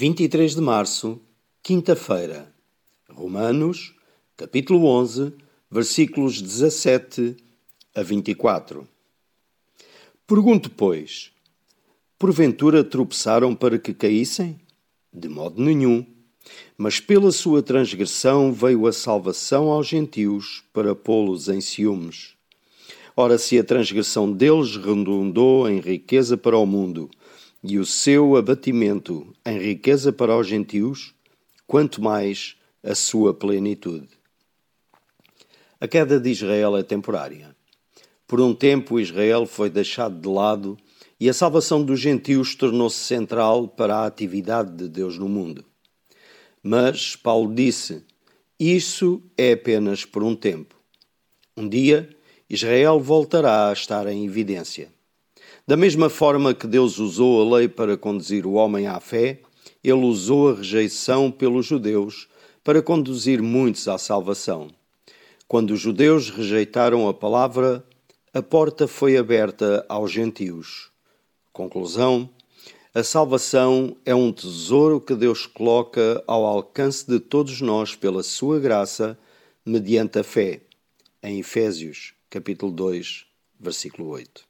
23 de março, quinta-feira. Romanos, capítulo 11, versículos 17 a 24. Pergunto, pois: porventura tropeçaram para que caíssem? De modo nenhum. Mas pela sua transgressão veio a salvação aos gentios para pô-los em ciúmes. Ora, se a transgressão deles redundou em riqueza para o mundo, e o seu abatimento em riqueza para os gentios, quanto mais a sua plenitude. A queda de Israel é temporária. Por um tempo, Israel foi deixado de lado e a salvação dos gentios tornou-se central para a atividade de Deus no mundo. Mas Paulo disse: Isso é apenas por um tempo. Um dia, Israel voltará a estar em evidência. Da mesma forma que Deus usou a lei para conduzir o homem à fé, ele usou a rejeição pelos judeus para conduzir muitos à salvação. Quando os judeus rejeitaram a palavra, a porta foi aberta aos gentios. Conclusão: a salvação é um tesouro que Deus coloca ao alcance de todos nós pela sua graça, mediante a fé. Em Efésios, capítulo 2, versículo 8.